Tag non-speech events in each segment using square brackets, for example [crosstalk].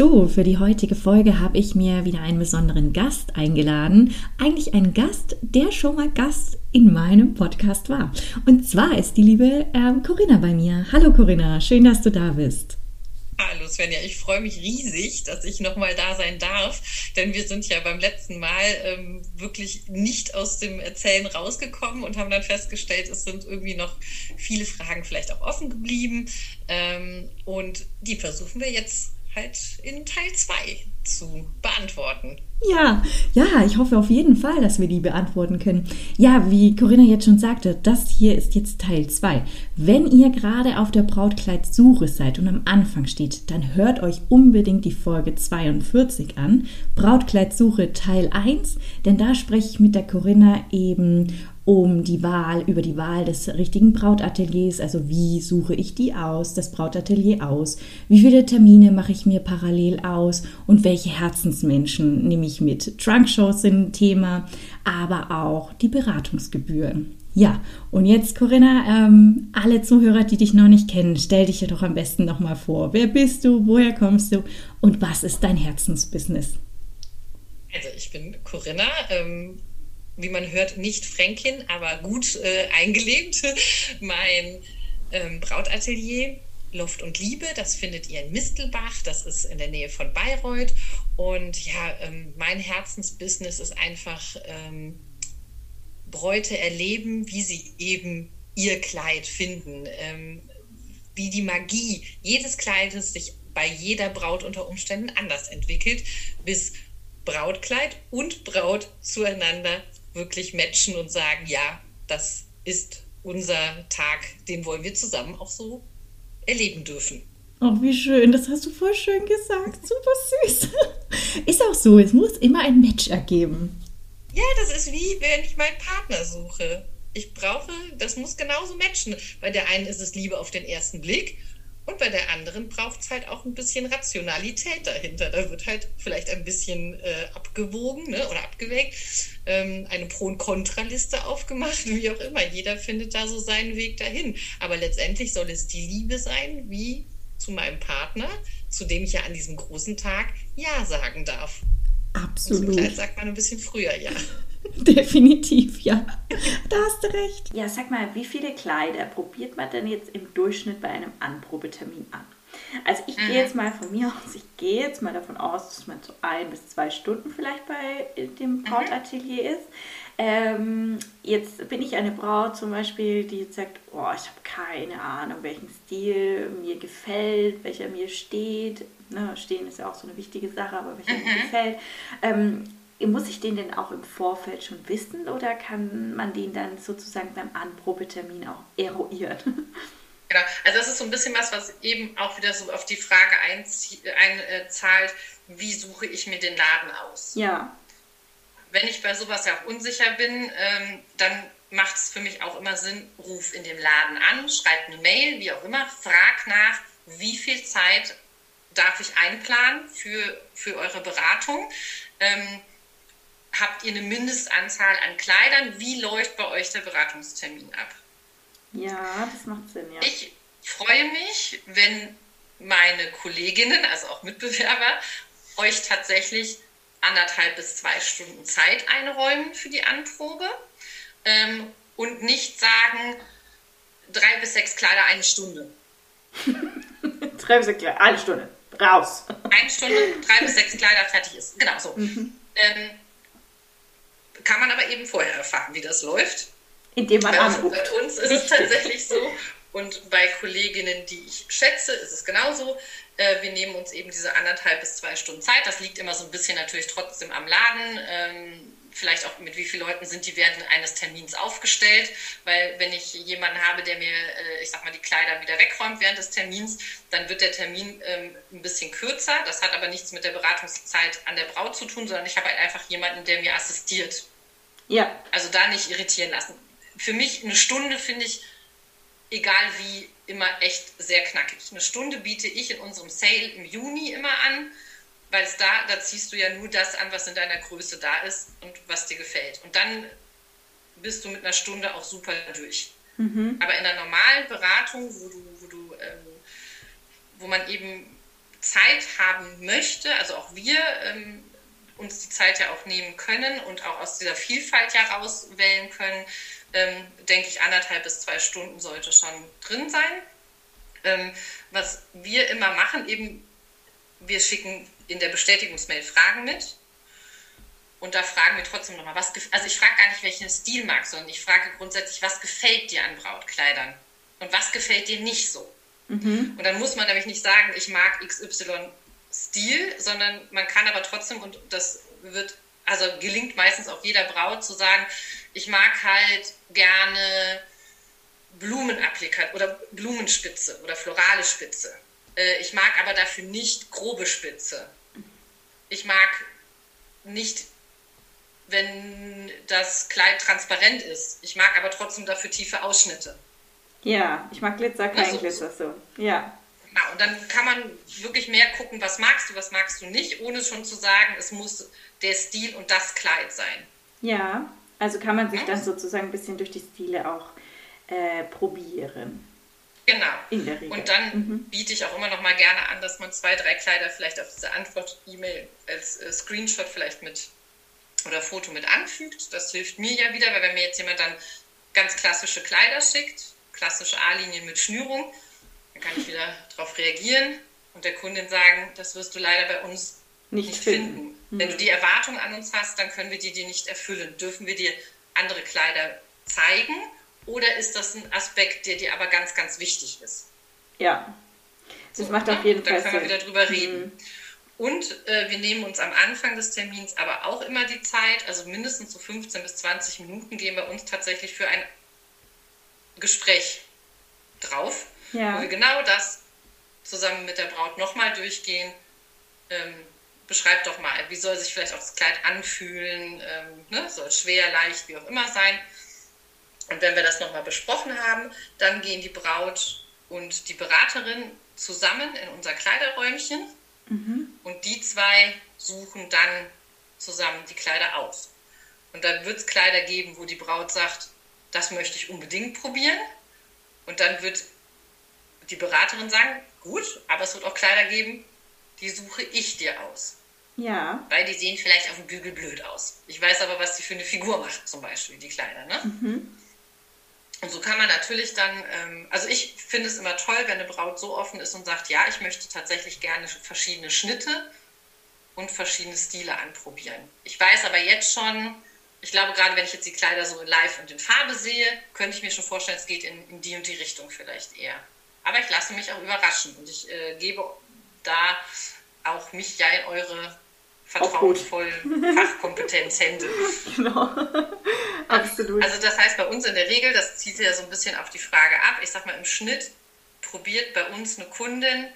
So, für die heutige Folge habe ich mir wieder einen besonderen Gast eingeladen. Eigentlich einen Gast, der schon mal Gast in meinem Podcast war. Und zwar ist die liebe ähm, Corinna bei mir. Hallo Corinna, schön, dass du da bist. Hallo Svenja, ich freue mich riesig, dass ich nochmal da sein darf, denn wir sind ja beim letzten Mal ähm, wirklich nicht aus dem Erzählen rausgekommen und haben dann festgestellt, es sind irgendwie noch viele Fragen vielleicht auch offen geblieben ähm, und die versuchen wir jetzt halt in Teil 2 zu beantworten. Ja, ja, ich hoffe auf jeden Fall, dass wir die beantworten können. Ja, wie Corinna jetzt schon sagte, das hier ist jetzt Teil 2. Wenn ihr gerade auf der Brautkleidsuche seid und am Anfang steht, dann hört euch unbedingt die Folge 42 an, Brautkleidsuche Teil 1, denn da spreche ich mit der Corinna eben um die Wahl, über die Wahl des richtigen Brautateliers, also wie suche ich die aus, das Brautatelier aus, wie viele Termine mache ich mir parallel aus und welche Herzensmenschen nehme ich mit. Trunkshows sind ein Thema, aber auch die Beratungsgebühren. Ja, und jetzt Corinna, ähm, alle Zuhörer, die dich noch nicht kennen, stell dich doch am besten nochmal vor. Wer bist du, woher kommst du und was ist dein Herzensbusiness? Also ich bin Corinna, ähm, wie man hört, nicht Fränkin, aber gut äh, eingelebt. [laughs] mein ähm, Brautatelier Luft und Liebe, das findet ihr in Mistelbach, das ist in der Nähe von Bayreuth. Und ja, ähm, mein Herzensbusiness ist einfach ähm, Bräute erleben, wie sie eben ihr Kleid finden, ähm, wie die Magie jedes Kleides sich bei jeder Braut unter Umständen anders entwickelt, bis Brautkleid und Braut zueinander wirklich matchen und sagen, ja, das ist unser Tag, den wollen wir zusammen auch so erleben dürfen. Oh, wie schön, das hast du voll schön gesagt. Super süß. [laughs] Ist auch so, es muss immer ein Match ergeben. Ja, das ist wie, wenn ich meinen Partner suche. Ich brauche, das muss genauso matchen. Bei der einen ist es Liebe auf den ersten Blick und bei der anderen braucht es halt auch ein bisschen Rationalität dahinter. Da wird halt vielleicht ein bisschen äh, abgewogen ne, oder abgewägt, ähm, eine Pro- und Kontraliste aufgemacht, [laughs] wie auch immer. Jeder findet da so seinen Weg dahin. Aber letztendlich soll es die Liebe sein, wie zu meinem Partner, zu dem ich ja an diesem großen Tag Ja sagen darf. Absolut. Und zum sagt man ein bisschen früher Ja. [laughs] Definitiv, ja. Da hast du recht. Ja, sag mal, wie viele Kleider probiert man denn jetzt im Durchschnitt bei einem Anprobetermin an? Also ich mhm. gehe jetzt mal von mir aus, ich gehe jetzt mal davon aus, dass man so ein bis zwei Stunden vielleicht bei dem mhm. Brautatelier mhm. ist. Ähm, jetzt bin ich eine Braut zum Beispiel, die jetzt sagt, oh, ich habe keine Ahnung, welchen Stil mir gefällt, welcher mir steht. Ne, stehen ist ja auch so eine wichtige Sache, aber welcher mhm. mir gefällt. Ähm, muss ich den denn auch im Vorfeld schon wissen oder kann man den dann sozusagen beim Anprobetermin auch eruieren? [laughs] Genau, also das ist so ein bisschen was, was eben auch wieder so auf die Frage einzahlt, wie suche ich mir den Laden aus? Ja. Wenn ich bei sowas ja auch unsicher bin, ähm, dann macht es für mich auch immer Sinn, ruf in dem Laden an, schreib eine Mail, wie auch immer, frag nach, wie viel Zeit darf ich einplanen für, für eure Beratung. Ähm, habt ihr eine Mindestanzahl an Kleidern? Wie läuft bei euch der Beratungstermin ab? Ja, das macht Sinn, ja. Ich freue mich, wenn meine Kolleginnen, also auch Mitbewerber, euch tatsächlich anderthalb bis zwei Stunden Zeit einräumen für die Anprobe ähm, und nicht sagen, drei bis sechs Kleider eine Stunde. [laughs] drei bis sechs Kleider, eine Stunde, raus. Eine Stunde, drei bis sechs Kleider, fertig ist. Genau so. Mhm. Ähm, kann man aber eben vorher erfahren, wie das läuft. Indem man bei, anruft. Bei uns ist es tatsächlich so. Und bei Kolleginnen, die ich schätze, ist es genauso. Äh, wir nehmen uns eben diese anderthalb bis zwei Stunden Zeit. Das liegt immer so ein bisschen natürlich trotzdem am Laden. Ähm, vielleicht auch mit wie vielen Leuten sind die während eines Termins aufgestellt, weil wenn ich jemanden habe, der mir, äh, ich sag mal, die Kleider wieder wegräumt während des Termins, dann wird der Termin ähm, ein bisschen kürzer. Das hat aber nichts mit der Beratungszeit an der Braut zu tun, sondern ich habe halt einfach jemanden, der mir assistiert. Ja. Also da nicht irritieren lassen. Für mich eine Stunde finde ich, egal wie, immer echt sehr knackig. Eine Stunde biete ich in unserem Sale im Juni immer an weil es da, da ziehst du ja nur das an, was in deiner Größe da ist und was dir gefällt. Und dann bist du mit einer Stunde auch super durch. Mhm. Aber in einer normalen Beratung, wo du, wo du, ähm, wo man eben Zeit haben möchte, also auch wir ähm, uns die Zeit ja auch nehmen können und auch aus dieser Vielfalt ja rauswählen können, ähm, denke ich, anderthalb bis zwei Stunden sollte schon drin sein. Ähm, was wir immer machen, eben, wir schicken in der Bestätigungsmail Fragen mit. Und da fragen wir trotzdem nochmal, was, also ich frage gar nicht, welchen Stil magst, sondern ich frage grundsätzlich, was gefällt dir an Brautkleidern? Und was gefällt dir nicht so? Mhm. Und dann muss man nämlich nicht sagen, ich mag XY Stil, sondern man kann aber trotzdem, und das wird, also gelingt meistens auch jeder Braut zu sagen, ich mag halt gerne Blumenapplikat oder Blumenspitze oder florale Spitze. Äh, ich mag aber dafür nicht grobe Spitze ich mag nicht, wenn das Kleid transparent ist. Ich mag aber trotzdem dafür tiefe Ausschnitte. Ja, ich mag Glitzer, kein also, Glitzer so. Ja. Genau, und dann kann man wirklich mehr gucken, was magst du, was magst du nicht, ohne schon zu sagen, es muss der Stil und das Kleid sein. Ja, also kann man sich ja. dann sozusagen ein bisschen durch die Stile auch äh, probieren. Genau. In der Regel. Und dann mhm. biete ich auch immer noch mal gerne an, dass man zwei, drei Kleider vielleicht auf diese Antwort-E-Mail als äh, Screenshot vielleicht mit oder Foto mit anfügt. Das hilft mir ja wieder, weil wenn mir jetzt jemand dann ganz klassische Kleider schickt, klassische A-Linien mit Schnürung, dann kann ich wieder darauf reagieren und der Kundin sagen, das wirst du leider bei uns nicht, nicht finden. finden. Mhm. Wenn du die Erwartung an uns hast, dann können wir dir die nicht erfüllen. Dürfen wir dir andere Kleider zeigen oder ist das ein Aspekt, der dir aber ganz, ganz wichtig ist? Ja, das so, macht auf jeden Fall Sinn. Dann können wir wieder drüber reden. Mhm. Und äh, wir nehmen uns am Anfang des Termins aber auch immer die Zeit, also mindestens so 15 bis 20 Minuten gehen bei uns tatsächlich für ein Gespräch drauf, ja. wo wir genau das zusammen mit der Braut nochmal durchgehen. Ähm, beschreibt doch mal, wie soll sich vielleicht auch das Kleid anfühlen, ähm, ne? soll schwer, leicht, wie auch immer sein. Und wenn wir das nochmal besprochen haben, dann gehen die Braut und die Beraterin zusammen in unser Kleiderräumchen mhm. und die zwei suchen dann zusammen die Kleider aus. Und dann wird es Kleider geben, wo die Braut sagt, das möchte ich unbedingt probieren. Und dann wird die Beraterin sagen, gut, aber es wird auch Kleider geben, die suche ich dir aus. Ja. Weil die sehen vielleicht auf dem Bügel blöd aus. Ich weiß aber, was die für eine Figur macht, zum Beispiel, die Kleider. Ne? Mhm. Und so kann man natürlich dann, ähm, also ich finde es immer toll, wenn eine Braut so offen ist und sagt, ja, ich möchte tatsächlich gerne verschiedene Schnitte und verschiedene Stile anprobieren. Ich weiß aber jetzt schon, ich glaube, gerade wenn ich jetzt die Kleider so in Live und in Farbe sehe, könnte ich mir schon vorstellen, es geht in, in die und die Richtung vielleicht eher. Aber ich lasse mich auch überraschen und ich äh, gebe da auch mich ja in eure vertrauensvollen [laughs] Fachkompetenzhände. Genau. [laughs] Absolut. Also das heißt bei uns in der Regel, das zieht ja so ein bisschen auf die Frage ab, ich sag mal im Schnitt probiert bei uns eine Kundin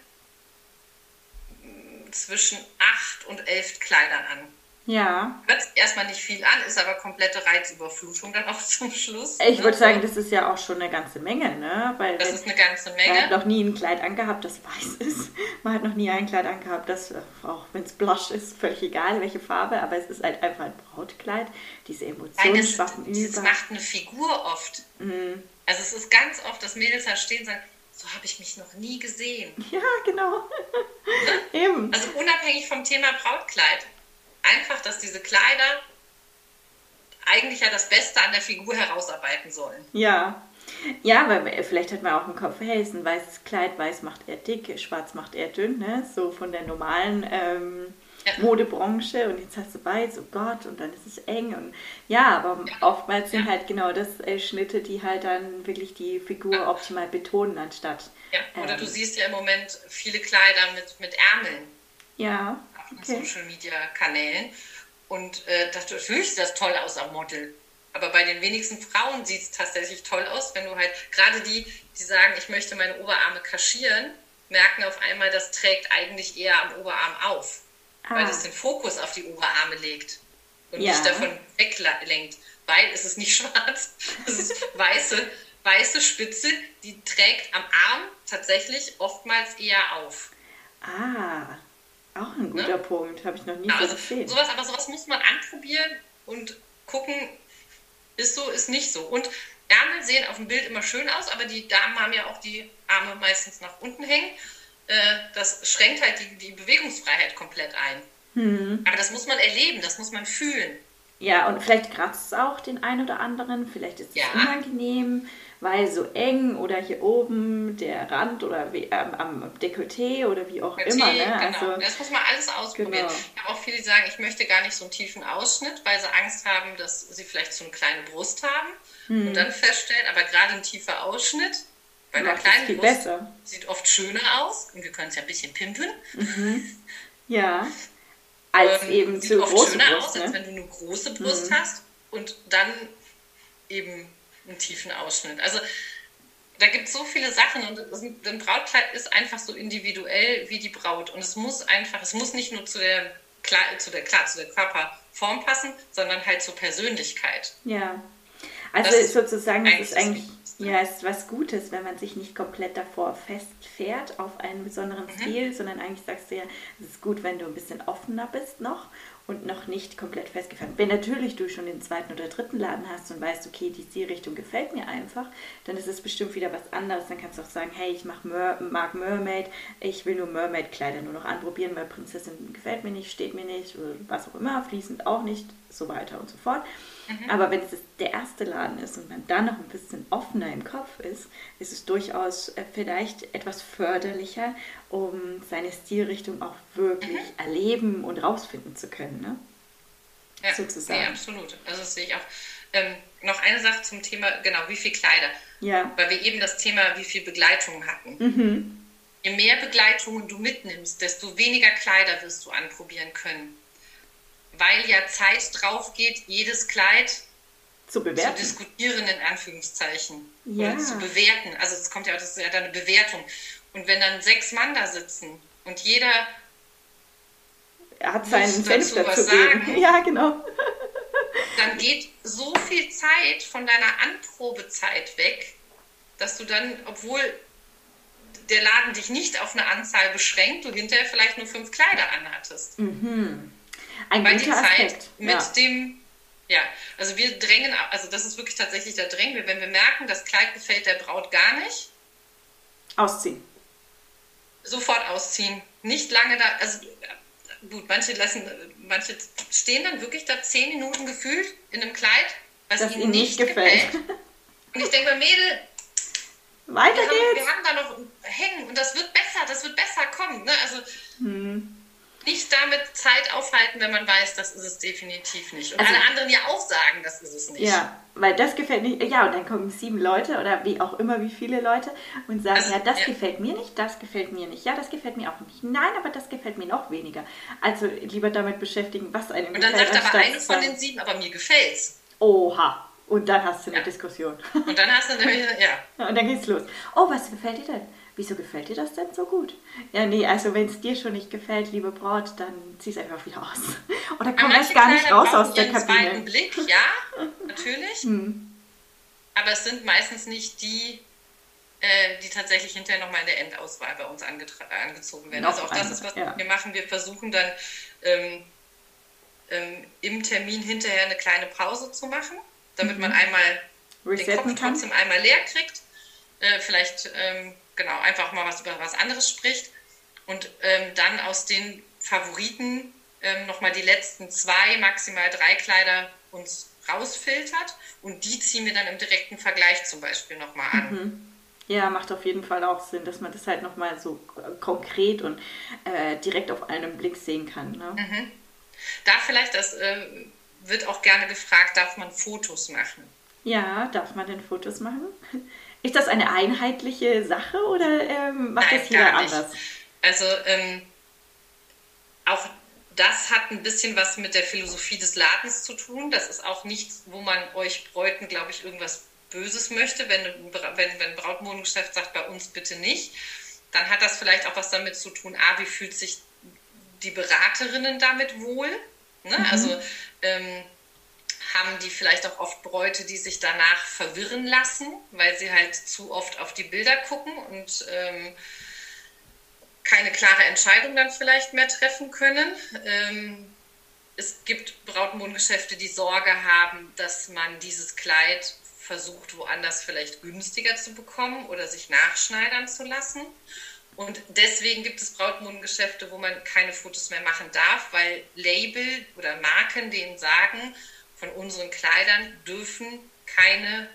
zwischen acht und elf Kleidern an. Ja. Hört erstmal nicht viel an, ist aber komplette Reizüberflutung dann auch [laughs] zum Schluss. Ich ne? würde sagen, das ist ja auch schon eine ganze Menge, ne? Weil das ist eine ganze Menge. Man hat noch nie ein Kleid angehabt, das weiß [laughs] ist. Man hat noch nie ein Kleid angehabt, das, äh, auch wenn es blush ist, völlig egal, welche Farbe, aber es ist halt einfach ein Brautkleid. Diese Emotionen das, schwappen über. Das macht eine Figur oft. Mhm. Also es ist ganz oft, dass Mädels da stehen und sagen, so habe ich mich noch nie gesehen. [laughs] Ja, genau. Eben. Also unabhängig vom Thema Brautkleid einfach, dass diese Kleider eigentlich ja das Beste an der Figur herausarbeiten sollen. Ja. Ja, weil vielleicht hat man auch im Kopf, hey, ist ein weißes Kleid, weiß macht er dick, schwarz macht er dünn, ne? So von der normalen ähm, ja. Modebranche und jetzt hast du weiß, oh Gott, und dann ist es eng und ja, aber ja. oftmals sind ja. halt genau das äh, Schnitte, die halt dann wirklich die Figur optimal betonen anstatt. Ja, oder ähm, du siehst ja im Moment viele Kleider mit, mit Ärmeln. Ja okay. Social Media Kanälen. und äh, dachte, natürlich sieht das toll aus am Model. Aber bei den wenigsten Frauen sieht es tatsächlich toll aus, wenn du halt, gerade die, die sagen, ich möchte meine Oberarme kaschieren, merken auf einmal, das trägt eigentlich eher am Oberarm auf. Ah. Weil das den Fokus auf die Oberarme legt und ja. nicht davon weglenkt. Weil es ist nicht [laughs] schwarz, es ist weiße, weiße Spitze, die trägt am Arm tatsächlich oftmals eher auf. Ah, auch ein guter ne? Punkt, habe ich noch nie ja, so also gesehen. Sowas, aber sowas muss man anprobieren und gucken, ist so, ist nicht so. Und Ärmel sehen auf dem Bild immer schön aus, aber die Damen haben ja auch die Arme meistens nach unten hängen. Äh, das schränkt halt die, die Bewegungsfreiheit komplett ein. Hm. Aber das muss man erleben, das muss man fühlen. Ja, und vielleicht kratzt es auch den einen oder anderen, vielleicht ist es ja. unangenehm weil so eng oder hier oben der Rand oder wie, ähm, am Dekolleté oder wie auch Dekolleté, immer. Ne? Genau. Also, das muss man alles ausprobieren. Genau. Ich habe auch viele, die sagen, ich möchte gar nicht so einen tiefen Ausschnitt, weil sie Angst haben, dass sie vielleicht so eine kleine Brust haben hm. und dann feststellen, aber gerade ein tiefer Ausschnitt bei einer kleinen Brust besser. sieht oft schöner aus und wir können es ja ein bisschen pimpen. Mhm. [laughs] Ja. Als ähm, eben sieht zu oft große schöner Brust, aus, ne? als wenn du eine große Brust mhm. hast und dann eben einen tiefen Ausschnitt. Also da gibt es so viele Sachen und ein Brautkleid ist einfach so individuell wie die Braut. Und es muss einfach, es muss nicht nur zu der, zu der, klar, zu der Körperform passen, sondern halt zur Persönlichkeit. Ja. Also das sozusagen, es ist eigentlich, ja, ist was Gutes, wenn man sich nicht komplett davor festfährt auf einen besonderen mhm. Stil, sondern eigentlich sagst du ja, es ist gut, wenn du ein bisschen offener bist noch und noch nicht komplett festgefahren. Wenn natürlich du schon den zweiten oder dritten Laden hast und weißt, okay, die Stilrichtung gefällt mir einfach, dann ist es bestimmt wieder was anderes. Dann kannst du auch sagen, hey, ich mach Mer mag Mermaid, ich will nur Mermaid-Kleider nur noch anprobieren, weil Prinzessin gefällt mir nicht, steht mir nicht, was auch immer, fließend auch nicht, so weiter und so fort. Mhm. Aber wenn es der erste Laden ist und man dann noch ein bisschen offener im Kopf ist, ist es durchaus äh, vielleicht etwas förderlicher, um seine Stilrichtung auch wirklich mhm. erleben und rausfinden zu können. Ne? Ja, sozusagen. Ja, absolut. Also das sehe ich auch. Ähm, noch eine Sache zum Thema, genau, wie viel Kleider. Ja. Weil wir eben das Thema, wie viel Begleitung hatten. Mhm. Je mehr Begleitungen du mitnimmst, desto weniger Kleider wirst du anprobieren können weil ja Zeit drauf geht, jedes Kleid zu bewerten. Zu diskutieren, in Anführungszeichen. Ja. Oder zu bewerten. Also es kommt ja, das ist ja dann eine Bewertung. Und wenn dann sechs Mann da sitzen und jeder er hat seinen Senf dazu sagen, [laughs] Ja, genau. dann geht so viel Zeit von deiner Anprobezeit weg, dass du dann, obwohl der Laden dich nicht auf eine Anzahl beschränkt, du hinterher vielleicht nur fünf Kleider anhattest. Mhm. Ein Weil die Zeit Aspekt. mit ja. dem, ja, also wir drängen, also das ist wirklich tatsächlich der Drängen, wenn wir merken, das Kleid gefällt der Braut gar nicht. Ausziehen. Sofort ausziehen. Nicht lange da, also gut, manche lassen, manche stehen dann wirklich da zehn Minuten gefühlt in einem Kleid, was das ihnen nicht gefällt. gefällt. Und ich denke mir, Mädel, weiter wir geht's. Haben, wir haben da noch hängen und das wird besser, das wird besser kommen. Ne? Also hm nicht damit Zeit aufhalten, wenn man weiß, das ist es definitiv nicht. Und also, alle anderen ja auch sagen, das ist es nicht. Ja, weil das gefällt nicht. Ja, und dann kommen sieben Leute oder wie auch immer, wie viele Leute und sagen, also, ja, das ja. gefällt mir nicht, das gefällt mir nicht, ja, das gefällt mir auch nicht. Nein, aber das gefällt mir noch weniger. Also lieber damit beschäftigen, was einem Und dann sagt aber eine von den sieben, aber mir gefällt's. Oha. Und dann hast du eine ja. Diskussion. Und dann hast du nämlich, [laughs] ja. Und dann geht's los. Oh, was gefällt dir denn? Wieso gefällt dir das denn so gut? Ja, nee, also wenn es dir schon nicht gefällt, liebe Braut, dann zieh es einfach wieder aus. [laughs] Oder komm erst gar nicht raus aus der Kabine. Zweiten Blick, ja, [laughs] natürlich. Hm. Aber es sind meistens nicht die, äh, die tatsächlich hinterher nochmal in der Endauswahl bei uns angezogen werden. Noch also auch das ist, was ja. wir machen. Wir versuchen dann ähm, ähm, im Termin hinterher eine kleine Pause zu machen, damit mhm. man einmal Resetten den Kopf trotzdem einmal leer kriegt. Äh, vielleicht ähm, genau, einfach mal was über was anderes spricht und ähm, dann aus den Favoriten ähm, nochmal die letzten zwei, maximal drei Kleider uns rausfiltert und die ziehen wir dann im direkten Vergleich zum Beispiel nochmal an. Mhm. Ja, macht auf jeden Fall auch Sinn, dass man das halt nochmal so konkret und äh, direkt auf einen Blick sehen kann. Ne? Mhm. Da vielleicht, das äh, wird auch gerne gefragt, darf man Fotos machen? Ja, darf man denn Fotos machen? Ist das eine einheitliche Sache oder ähm, macht Nein, das jeder anders? Also ähm, auch das hat ein bisschen was mit der Philosophie des Ladens zu tun. Das ist auch nichts, wo man euch Bräuten, glaube ich, irgendwas Böses möchte. Wenn, wenn, wenn ein Brautmodengeschäft sagt, bei uns bitte nicht, dann hat das vielleicht auch was damit zu tun, ah, wie fühlt sich die Beraterinnen damit wohl? Ne? Mhm. Also ähm, haben die vielleicht auch oft Bräute, die sich danach verwirren lassen, weil sie halt zu oft auf die Bilder gucken und ähm, keine klare Entscheidung dann vielleicht mehr treffen können. Ähm, es gibt Brautmodengeschäfte, die Sorge haben, dass man dieses Kleid versucht, woanders vielleicht günstiger zu bekommen oder sich nachschneidern zu lassen. Und deswegen gibt es Brautmodengeschäfte, wo man keine Fotos mehr machen darf, weil Label oder Marken denen sagen, von unseren Kleidern dürfen keine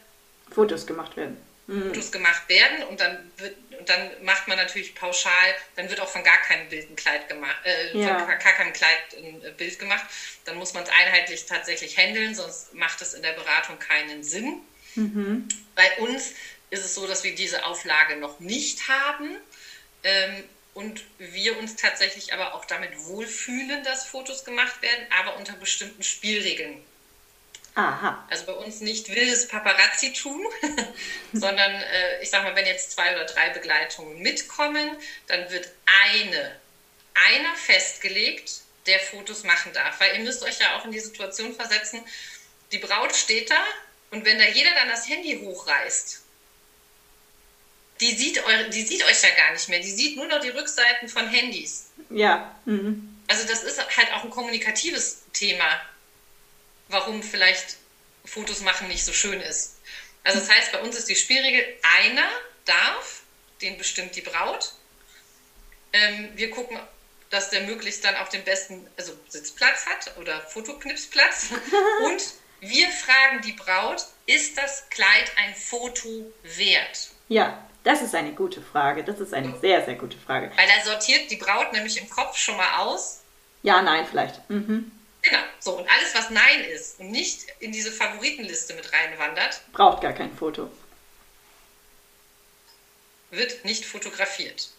Fotos gemacht werden. Mhm. Fotos gemacht werden und dann wird und dann macht man natürlich pauschal, dann wird auch von gar keinem Bild ein Kleid gemacht, äh, ja. von gar keinem Kleid ein äh, Bild gemacht. Dann muss man es einheitlich tatsächlich handeln, sonst macht es in der Beratung keinen Sinn. Mhm. Bei uns ist es so, dass wir diese Auflage noch nicht haben. Ähm, und wir uns tatsächlich aber auch damit wohlfühlen, dass Fotos gemacht werden, aber unter bestimmten Spielregeln. Aha. Also bei uns nicht wildes Paparazzi tun, [laughs] sondern äh, ich sag mal, wenn jetzt zwei oder drei Begleitungen mitkommen, dann wird eine, einer festgelegt, der Fotos machen darf. Weil ihr müsst euch ja auch in die Situation versetzen, die Braut steht da und wenn da jeder dann das Handy hochreißt, die sieht, eure, die sieht euch ja gar nicht mehr. Die sieht nur noch die Rückseiten von Handys. Ja. Mhm. Also das ist halt auch ein kommunikatives Thema warum vielleicht Fotos machen nicht so schön ist. Also das heißt, bei uns ist die Spielregel, einer darf, den bestimmt die Braut. Ähm, wir gucken, dass der möglichst dann auch den besten also Sitzplatz hat oder Fotoknipsplatz. [laughs] Und wir fragen die Braut, ist das Kleid ein Foto wert? Ja, das ist eine gute Frage. Das ist eine sehr, sehr gute Frage. Weil da sortiert die Braut nämlich im Kopf schon mal aus. Ja, nein, vielleicht. Mhm. Genau, so und alles, was Nein ist und nicht in diese Favoritenliste mit reinwandert, braucht gar kein Foto. Wird nicht fotografiert.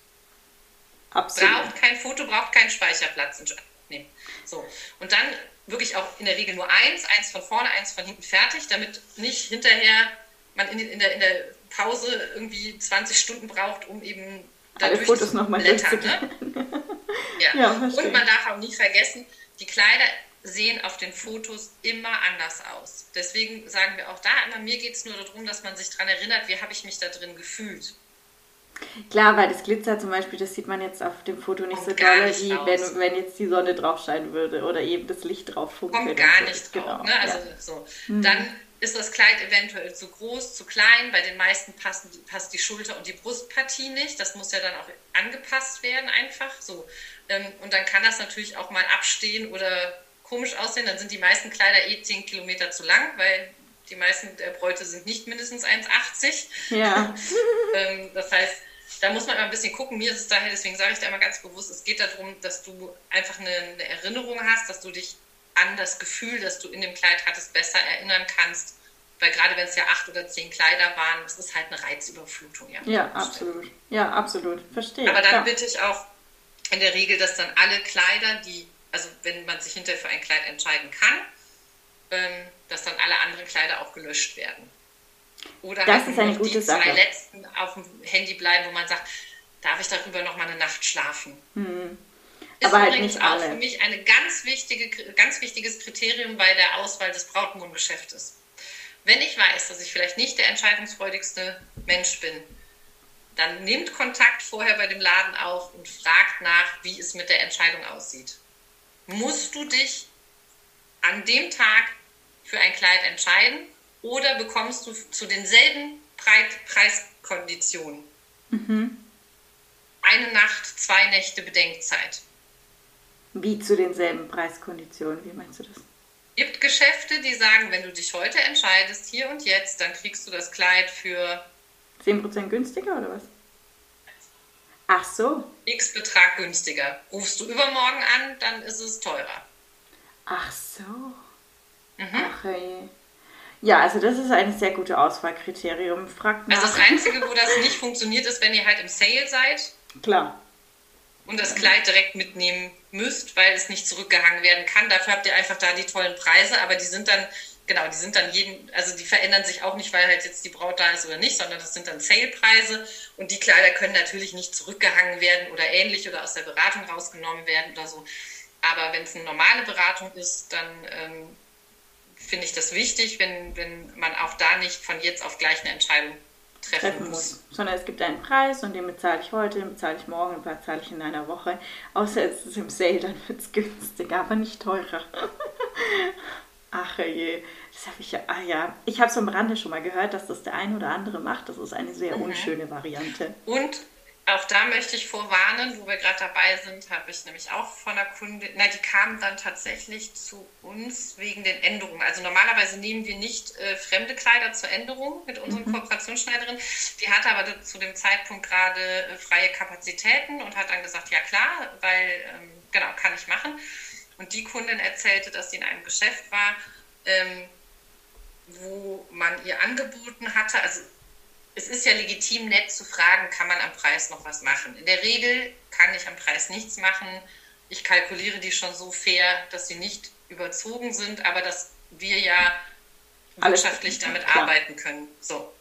Absolut. Braucht kein Foto, braucht keinen Speicherplatz. Nee. So. Und dann wirklich auch in der Regel nur eins, eins von vorne, eins von hinten fertig, damit nicht hinterher man in, in, der, in der Pause irgendwie 20 Stunden braucht, um eben dadurch Alle Fotos nochmal blättern. Ne? ja. [laughs] ja und man darf auch nie vergessen, die Kleider sehen auf den Fotos immer anders aus. Deswegen sagen wir auch da immer, mir geht es nur darum, dass man sich daran erinnert, wie habe ich mich da drin gefühlt. Klar, weil das Glitzer zum Beispiel, das sieht man jetzt auf dem Foto nicht Kommt so doll, wie wenn, wenn jetzt die Sonne drauf scheinen würde oder eben das Licht drauf funkelt. Kommt gar so. nicht drauf. Genau. Ne? Also ja. so. Mhm. Dann ist das Kleid eventuell zu groß, zu klein. Bei den meisten passen, passt die Schulter und die Brustpartie nicht. Das muss ja dann auch angepasst werden einfach. So. Ähm, und dann kann das natürlich auch mal abstehen oder komisch aussehen, dann sind die meisten Kleider eh 10 Kilometer zu lang, weil die meisten der Bräute sind nicht mindestens 1,80. Ja. [laughs] Ähm, das heißt, da muss man immer ein bisschen gucken. Mir ist es daher, deswegen sage ich da immer ganz bewusst, es geht darum, dass du einfach eine, eine Erinnerung hast, dass du dich an das Gefühl, das du in dem Kleid hattest, besser erinnern kannst. Weil gerade wenn es ja acht oder zehn Kleider waren, das ist halt eine Reizüberflutung. Ja, ja absolut. Ja, absolut. Verstehe. Aber dann ja. bitte ich auch in der Regel, dass dann alle Kleider, die also wenn man sich hinterher für ein Kleid entscheiden kann, ähm, dass dann alle anderen Kleider auch gelöscht werden. Oder das halt ist eine gute die Sache. zwei letzten auf dem Handy bleiben, wo man sagt, darf ich darüber noch mal eine Nacht schlafen? Hm. Ist Aber halt übrigens halt auch für mich ein ganz, wichtige, ganz wichtiges Kriterium bei der Auswahl des Brautmodengeschäftes. Wenn ich weiß, dass ich vielleicht nicht der entscheidungsfreudigste Mensch bin, dann nehmt Kontakt vorher bei dem Laden auf und fragt nach, wie es mit der Entscheidung aussieht musst du dich an dem Tag für ein Kleid entscheiden oder bekommst du zu denselben Preiskonditionen mhm. eine Nacht, zwei Nächte Bedenkzeit. Wie zu denselben Preiskonditionen? Wie meinst du das? Es gibt Geschäfte, die sagen, wenn du dich heute entscheidest, hier und jetzt, dann kriegst du das Kleid für 10% günstiger oder was? Ach so. X Betrag günstiger. Rufst du übermorgen an, dann ist es teurer. Ach so. Mhm. Ach hey. Ja, also das ist ein sehr gutes Auswahlkriterium. Fragt nach. Also das Einzige, wo das nicht funktioniert, ist, wenn ihr halt im Sale seid. Klar. und das Kleid direkt mitnehmen müsst, weil es nicht zurückgehangen werden kann. Dafür habt ihr einfach da die tollen Preise, aber die sind dann, genau, die sind dann jeden, also die verändern sich auch nicht, weil halt jetzt die Braut da ist oder nicht, sondern das sind dann Sale-Preise und die Kleider können natürlich nicht zurückgehangen werden oder ähnlich oder aus der Beratung rausgenommen werden oder so. Aber wenn es eine normale Beratung ist, dann ähm, finde ich das wichtig, wenn, wenn man auch da nicht von jetzt auf gleich eine Entscheidung treffen, treffen muss. muss. Sondern es gibt einen Preis und den bezahle ich heute, den bezahle ich morgen, den bezahle ich in einer Woche. Außer es ist im Sale, dann wird es günstiger, aber nicht teurer. [laughs] Ach je, das habe ich ja, ah ja, ich habe es am Rande schon mal gehört, dass das der ein oder andere macht. Das ist eine sehr mhm. unschöne Variante. Und auch da möchte ich vorwarnen, wo wir gerade dabei sind, habe ich nämlich auch von der Kundin, na, die kamen dann tatsächlich zu uns wegen den Änderungen. Also normalerweise nehmen wir nicht äh, fremde Kleider zur Änderung mit unseren mhm. Kooperationsschneiderinnen. Die hatte aber zu dem Zeitpunkt gerade äh, freie Kapazitäten und hat dann gesagt, ja klar, weil, ähm, genau, kann ich machen. Und die Kundin erzählte, dass sie in einem Geschäft war, ähm, wo man ihr angeboten hatte, also es ist ja legitim, nett zu fragen, kann man am Preis noch was machen. In der Regel kann ich am Preis nichts machen. Ich kalkuliere die schon so fair, dass sie nicht überzogen sind, aber dass wir ja wirtschaftlich damit klar. arbeiten können. So.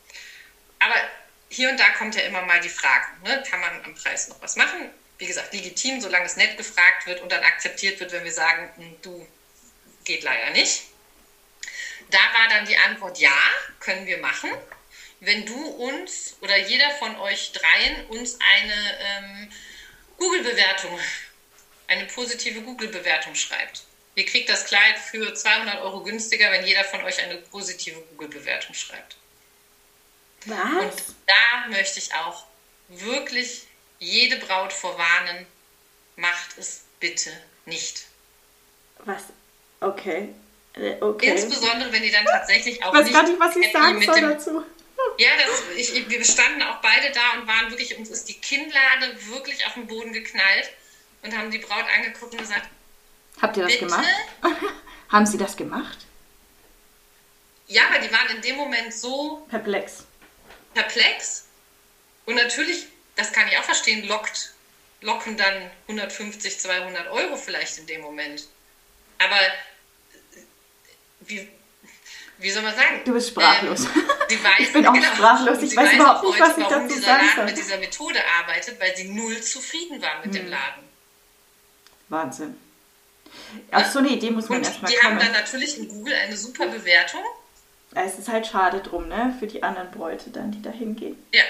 Aber hier und da kommt ja immer mal die Frage, ne? kann man am Preis noch was machen? Wie gesagt, legitim, solange es nett gefragt wird und dann akzeptiert wird, wenn wir sagen, hm, du, geht leider nicht. Da war dann die Antwort, ja, können wir machen wenn du uns oder jeder von euch dreien uns eine ähm, Google-Bewertung, eine positive Google-Bewertung schreibt. Ihr kriegt das Kleid für 200 Euro günstiger, wenn jeder von euch eine positive Google-Bewertung schreibt. Was? Und da möchte ich auch wirklich jede Braut vorwarnen, macht es bitte nicht. Was? Okay. Äh, okay. Insbesondere, wenn ihr dann tatsächlich auch ich weiß nicht, gar nicht, was ich sagen soll dazu. Ja, das, ich, wir standen auch beide da und waren wirklich, uns ist die Kinnlade wirklich auf den Boden geknallt und haben die Braut angeguckt und gesagt, Habt ihr das bitte? gemacht? [laughs] haben sie das gemacht? Ja, aber die waren in dem Moment so perplex. Perplex. Und natürlich, das kann ich auch verstehen, lockt, locken dann 150, 200 Euro vielleicht in dem Moment. Aber wie, wie soll man sagen? Du bist sprachlos. Ähm, weiß, [laughs] ich bin auch genau, sprachlos. Ich weiß überhaupt nicht, was ich dazu dieser sagen Laden soll. mit dieser Methode arbeitet, weil sie null zufrieden war mit hm. dem Laden. Wahnsinn. Auf so eine Idee muss man erstmal kommen. Die haben dann natürlich in Google eine super Bewertung. Es ist halt schade drum, ne? Für die anderen Bräute dann, die da hingehen. Ja.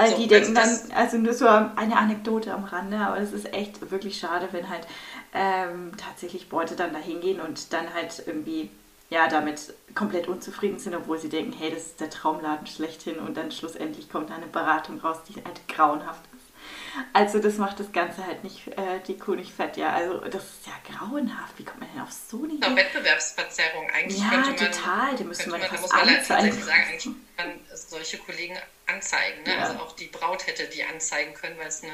Weil so, die denken dann, also nur so eine Anekdote am Rande, aber es ist echt wirklich schade, wenn halt ähm, tatsächlich Bräute dann da hingehen und dann halt irgendwie ja, damit komplett unzufrieden sind, obwohl sie denken, hey, das ist der Traumladen schlechthin und dann schlussendlich kommt da eine Beratung raus, die halt grauenhaft ist. Also das macht das Ganze halt nicht äh, die Kuh nicht fett, ja. Also das ist ja grauenhaft. Wie kommt man denn auf so eine Idee? Wettbewerbsverzerrung. Eigentlich ja, man, total. Die müsste man, man fast anzeigen. Sagen, eigentlich man solche Kollegen anzeigen. Ne? Ja. Also auch die Braut hätte die anzeigen können, weil es eine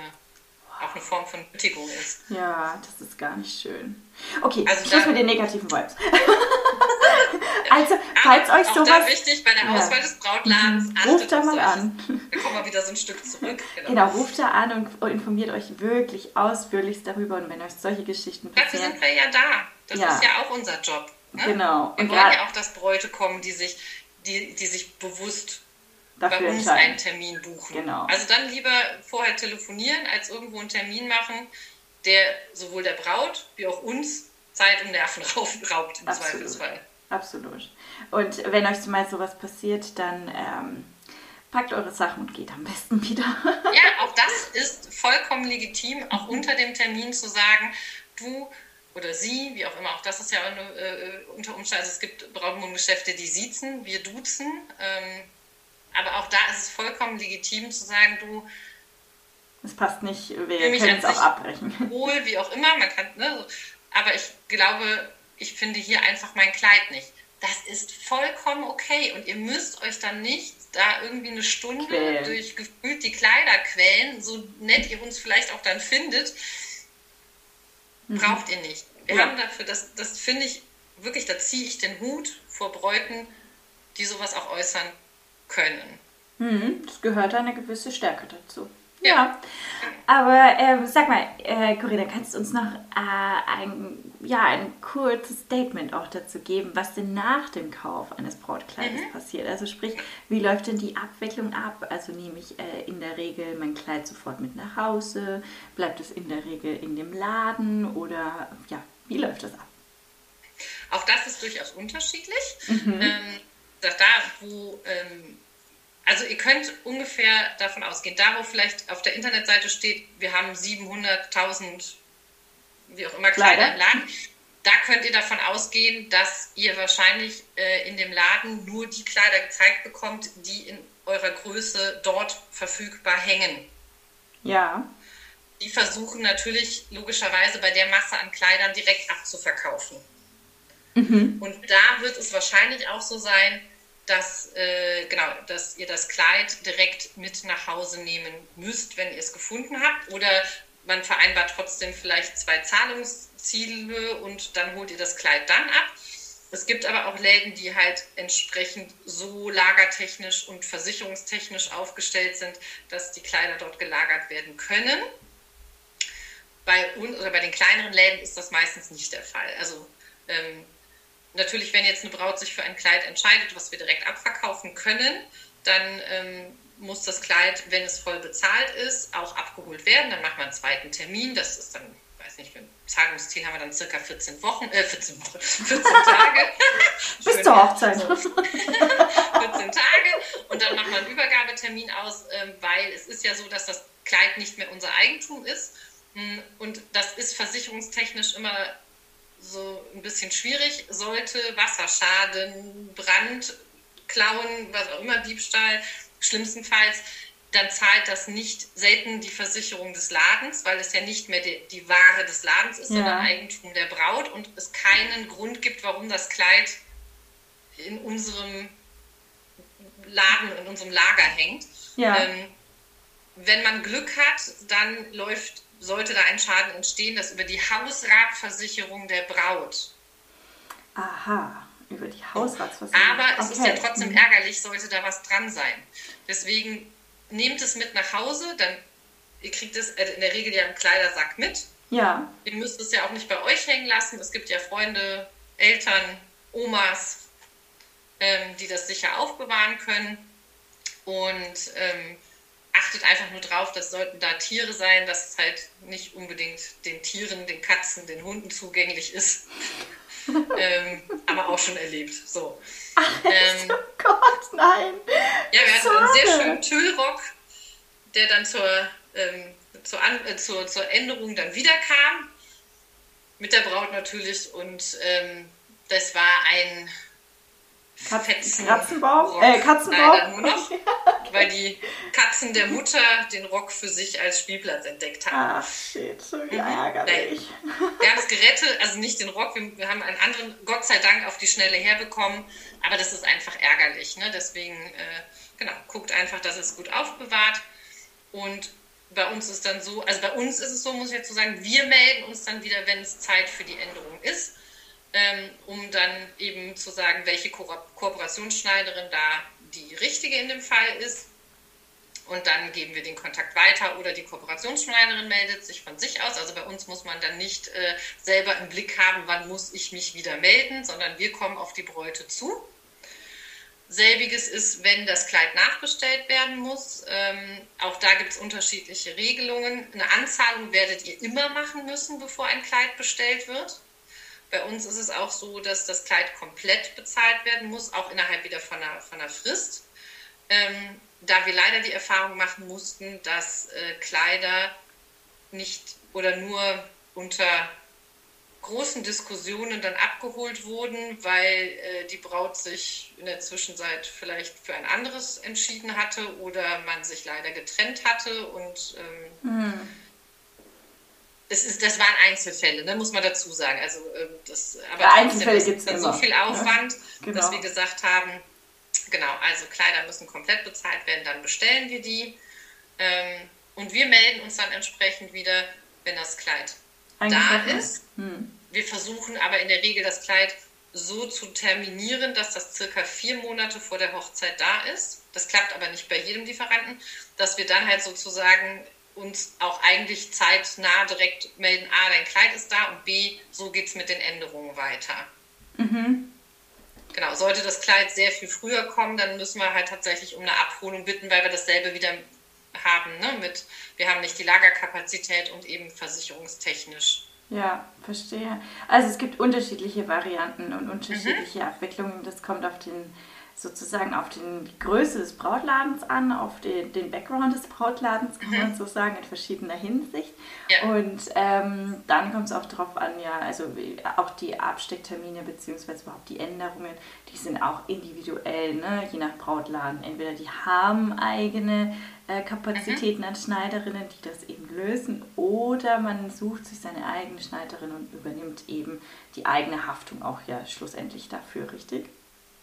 auch eine Form von Nötigung ist. Ja, das ist gar nicht schön. Okay, also Schluss mit den negativen Vibes. [laughs] also, falls euch sowas... Auch da wichtig, bei der Auswahl ja. des Brautladens, mhm. ruft da mal an. Da kommen wir wieder so ein Stück zurück. [laughs] Genau. genau, ruft da an und informiert euch wirklich ausführlichst darüber und wenn euch solche Geschichten passieren... Dafür sind wir ja da. Das ja. ist ja auch unser Job. Ne? Genau. Wir und wollen ja auch, dass Bräute kommen, die sich, die, die sich bewusst Dafür bei uns einen Termin buchen. Genau. Also dann lieber vorher telefonieren, als irgendwo einen Termin machen, der sowohl der Braut wie auch uns Zeit und Nerven [laughs] raubt im Absolut. Zweifelsfall. Absolut. Und wenn euch mal sowas passiert, dann ähm, packt eure Sachen und geht am besten [laughs] wieder. ja, auch das ist vollkommen legitim, auch unter dem Termin zu sagen, du oder sie, wie auch immer, auch das ist ja eine, äh, unter Umständen, also es gibt Brautmodengeschäfte, die siezen, wir duzen. Ähm, aber auch da ist es vollkommen legitim zu sagen, du. Es passt nicht, wir können es auch abbrechen. [laughs] Wohl, wie auch immer, man kann, ne, aber ich glaube, ich finde hier einfach mein Kleid nicht. Das ist vollkommen okay und ihr müsst euch dann nicht da irgendwie eine Stunde quälen. durch gefühlt die Kleider quälen, so nett ihr uns vielleicht auch dann findet. Mhm. Braucht ihr nicht. Wir ja. haben dafür, das, das finde ich wirklich, da ziehe ich den Hut vor Bräuten, die sowas auch äußern können. Mhm, das gehört eine gewisse Stärke dazu. Ja. Aber ähm, sag mal, äh, Corinna, kannst du uns noch äh, ein, ja, ein kurzes Statement auch dazu geben, was denn nach dem Kauf eines Brautkleides mhm. passiert? Also sprich, wie läuft denn die Abwicklung ab? Also nehme ich äh, in der Regel mein Kleid sofort mit nach Hause? Bleibt es in der Regel in dem Laden? Oder ja, wie läuft das ab? Auch das ist durchaus unterschiedlich. Mhm. Ähm, da, wo ähm, also ihr könnt ungefähr davon ausgehen, da wo vielleicht auf der Internetseite steht, wir haben 700.000, wie auch immer, Kleider im Laden, da könnt ihr davon ausgehen, dass ihr wahrscheinlich äh, in dem Laden nur die Kleider gezeigt bekommt, die in eurer Größe dort verfügbar hängen. Ja. Die versuchen natürlich logischerweise bei der Masse an Kleidern direkt abzuverkaufen. Mhm. Und da wird es wahrscheinlich auch so sein, dass, äh, genau, dass ihr das Kleid direkt mit nach Hause nehmen müsst, wenn ihr es gefunden habt. Oder man vereinbart trotzdem vielleicht zwei Zahlungsziele und dann holt ihr das Kleid dann ab. Es gibt aber auch Läden, die halt entsprechend so lagertechnisch und versicherungstechnisch aufgestellt sind, dass die Kleider dort gelagert werden können. Bei, oder bei den kleineren Läden ist das meistens nicht der Fall. Also ähm, natürlich, wenn jetzt eine Braut sich für ein Kleid entscheidet, was wir direkt abverkaufen können, dann ähm, muss das Kleid, wenn es voll bezahlt ist, auch abgeholt werden. Dann machen wir einen zweiten Termin. Das ist dann, weiß nicht, für ein Zahlungsziel haben wir dann circa 14 Wochen, äh, 14 Wochen, [laughs] 14 Tage. [laughs] Bis zur Hochzeit. 14 [laughs] Tage. Und dann machen wir einen Übergabetermin aus, ähm, weil es ist ja so, dass das Kleid nicht mehr unser Eigentum ist. Hm, und das ist versicherungstechnisch immer so ein bisschen schwierig. Sollte Wasserschaden, Brand, Klauen, was auch immer, Diebstahl, schlimmstenfalls, dann zahlt das nicht selten die Versicherung des Ladens, weil es ja nicht mehr die, die Ware des Ladens ist, ja. sondern Eigentum der Braut und es keinen Grund gibt, warum das Kleid in unserem Laden, in unserem Lager hängt. Ja. Ähm, wenn man Glück hat, dann läuft sollte da ein Schaden entstehen, das über die Hausratversicherung der Braut. Aha, über die Hausratsversicherung. Aber es okay. ist ja trotzdem mhm. ärgerlich, sollte da was dran sein. Deswegen nehmt es mit nach Hause, dann ihr kriegt es in der Regel ja im Kleidersack mit. Ja. Ihr müsst es ja auch nicht bei euch hängen lassen. Es gibt ja Freunde, Eltern, Omas, ähm, die das sicher aufbewahren können. Und ähm, achtet einfach nur drauf, das sollten da Tiere sein, dass es halt nicht unbedingt den Tieren, den Katzen, den Hunden zugänglich ist. [laughs] ähm, aber auch schon erlebt. So. Ach, ähm, oh Gott, nein. Ja, wir hatten einen sehr schönen Tüllrock, der dann zur, ähm, zur, An äh, zur, zur Änderung dann wiederkam. Mit der Braut natürlich. Und ähm, das war ein Katzen, Katzenbauch? Äh, Katzenbauch? nur noch, [laughs] weil die Katzen der Mutter den Rock für sich als Spielplatz entdeckt haben. Ach, shit, so mhm. ärgerlich. Wir haben es gerettet, also nicht den Rock, wir, wir, haben einen anderen, Gott sei Dank, auf die Schnelle herbekommen, aber das ist einfach ärgerlich. Ne? Deswegen, äh, genau, guckt einfach, dass es gut aufbewahrt und bei uns ist dann so, also bei uns ist es so, muss ich jetzt so sagen, wir melden uns dann wieder, wenn es Zeit für die Änderung ist ähm, um dann eben zu sagen, welche Ko Kooperationsschneiderin da die richtige in dem Fall ist. Und dann geben wir den Kontakt weiter oder die Kooperationsschneiderin meldet sich von sich aus. Also bei uns muss man dann nicht äh, selber im Blick haben, wann muss ich mich wieder melden, sondern wir kommen auf die Bräute zu. Selbiges ist, wenn das Kleid nachbestellt werden muss. Ähm, auch da gibt es unterschiedliche Regelungen. Eine Anzahlung werdet ihr immer machen müssen, bevor ein Kleid bestellt wird. Bei uns ist es auch so, dass das Kleid komplett bezahlt werden muss, auch innerhalb wieder von einer, von einer Frist. Ähm, da wir leider die Erfahrung machen mussten, dass äh, Kleider nicht oder nur unter großen Diskussionen dann abgeholt wurden, weil äh, die Braut sich in der Zwischenzeit vielleicht für ein anderes entschieden hatte oder man sich leider getrennt hatte und ähm, mhm das, ist, das waren Einzelfälle, ne, muss man dazu sagen. Also, ähm, das, aber ja, Einzelfälle gibt es so viel Aufwand, ja? genau. dass wir gesagt haben, genau, also Kleider müssen komplett bezahlt werden, dann bestellen wir die. Ähm, und wir melden uns dann entsprechend wieder, wenn das Kleid da ist. Hm. Wir versuchen aber in der Regel das Kleid so zu terminieren, dass das circa vier Monate vor der Hochzeit da ist. Das klappt aber nicht bei jedem Lieferanten, dass wir dann halt sozusagen uns auch eigentlich zeitnah direkt melden, A, dein Kleid ist da und B, so geht es mit den Änderungen weiter. Mhm. Genau, sollte das Kleid sehr viel früher kommen, dann müssen wir halt tatsächlich um eine Abholung bitten, weil wir dasselbe wieder haben. Ne? Mit, wir haben nicht die Lagerkapazität und eben versicherungstechnisch. Ja, verstehe. Also es gibt unterschiedliche Varianten und unterschiedliche mhm. Abwicklungen. Das kommt auf den sozusagen auf den, die Größe des Brautladens an, auf den, den Background des Brautladens, kann mhm. man so sagen, in verschiedener Hinsicht. Ja. Und ähm, dann kommt es auch darauf an, ja, also auch die Abstecktermine beziehungsweise überhaupt die Änderungen, die sind auch individuell, ne? je nach Brautladen. Entweder die haben eigene äh, Kapazitäten mhm. an Schneiderinnen, die das eben lösen, oder man sucht sich seine eigene Schneiderin und übernimmt eben die eigene Haftung auch ja schlussendlich dafür, richtig?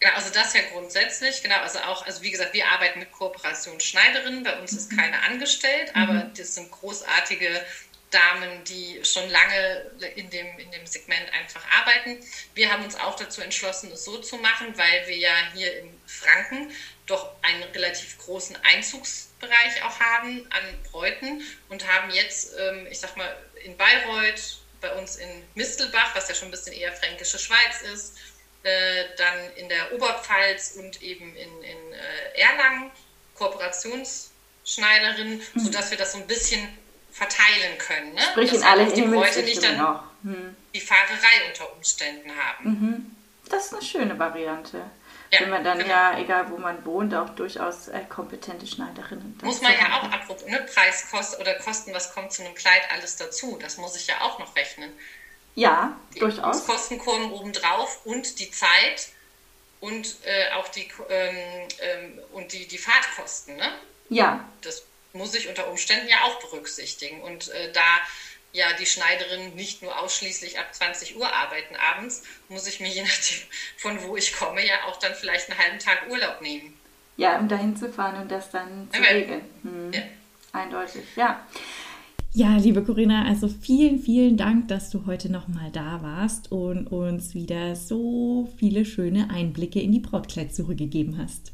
Genau, also das ja grundsätzlich, genau, also auch, also wie gesagt, wir arbeiten mit Kooperation Schneiderinnen, bei uns ist mhm. keine angestellt, mhm. aber das sind großartige Damen, die schon lange in dem, in dem Segment einfach arbeiten. Wir haben uns auch dazu entschlossen, es so zu machen, weil wir ja hier in Franken doch einen relativ großen Einzugsbereich auch haben an Bräuten und haben jetzt, ähm, ich sag mal, in Bayreuth, bei uns in Mistelbach, was ja schon ein bisschen eher fränkische Schweiz ist, äh, dann in der Oberpfalz und eben in, in äh, Erlangen Kooperationsschneiderinnen, mhm. sodass wir das so ein bisschen verteilen können. Ne? Sprich dass in alle die Leute nicht dann auch. Hm. die Fahrerei unter Umständen haben. Mhm. Das ist eine schöne Variante. Ja, Wenn man dann genau. ja, egal wo man wohnt, auch durchaus äh, kompetente Schneiderinnen. Muss man ja auch apropos, ne, Preis, Kost oder Kosten, was kommt zu einem Kleid alles dazu? Das muss ich ja auch noch rechnen. Ja, die durchaus. Kosten kommen obendrauf und die Zeit und äh, auch die, ähm, ähm, und die, die Fahrtkosten. Ne? Ja. Das muss ich unter Umständen ja auch berücksichtigen. Und äh, da ja die Schneiderinnen nicht nur ausschließlich ab 20 Uhr arbeiten abends, muss ich mir je nachdem, von wo ich komme, ja auch dann vielleicht einen halben Tag Urlaub nehmen. Ja, um dahin zu fahren und das dann zu regeln. Hm. Ja. Eindeutig, ja. Ja, liebe Corinna, also vielen, vielen Dank, dass du heute nochmal da warst und uns wieder so viele schöne Einblicke in die Brautkleidsuche gegeben hast.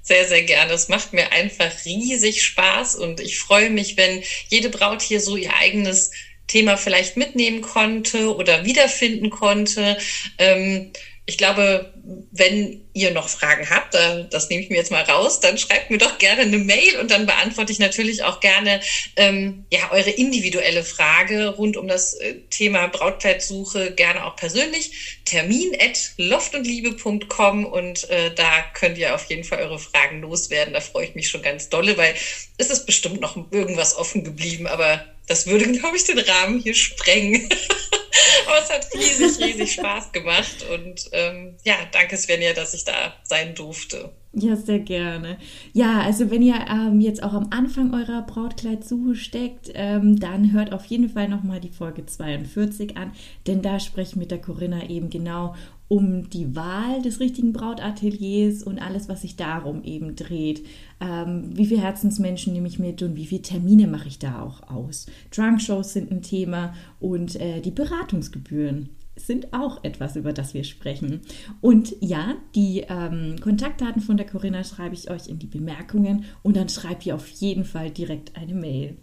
Sehr, sehr gerne. Es macht mir einfach riesig Spaß und ich freue mich, wenn jede Braut hier so ihr eigenes Thema vielleicht mitnehmen konnte oder wiederfinden konnte. Ähm, ich glaube, wenn ihr noch Fragen habt, das nehme ich mir jetzt mal raus, dann schreibt mir doch gerne eine Mail und dann beantworte ich natürlich auch gerne ähm, ja, eure individuelle Frage rund um das äh, Thema Brautkleidsuche, gerne auch persönlich. Termin at loftundliebe.com und äh, da könnt ihr auf jeden Fall eure Fragen loswerden. Da freue ich mich schon ganz dolle, weil es ist bestimmt noch irgendwas offen geblieben, aber das würde, glaube ich, den Rahmen hier sprengen. [laughs] Aber es hat riesig, riesig Spaß gemacht. Und ähm, ja, danke Svenja, dass ich da sein durfte. Ja, sehr gerne. Ja, also wenn ihr ähm, jetzt auch am Anfang eurer Brautkleidsuche steckt, ähm, dann hört auf jeden Fall nochmal die Folge 42 an, denn da spreche ich mit der Corinna eben genau um die Wahl des richtigen Brautateliers und alles, was sich darum eben dreht. Ähm, wie viele Herzensmenschen nehme ich mit und wie viele Termine mache ich da auch aus? Drunk-Shows sind ein Thema und äh, die Beratungsgebühren sind auch etwas, über das wir sprechen. Und ja, die ähm, Kontaktdaten von der Corinna schreibe ich euch in die Bemerkungen und dann schreibt ihr auf jeden Fall direkt eine Mail.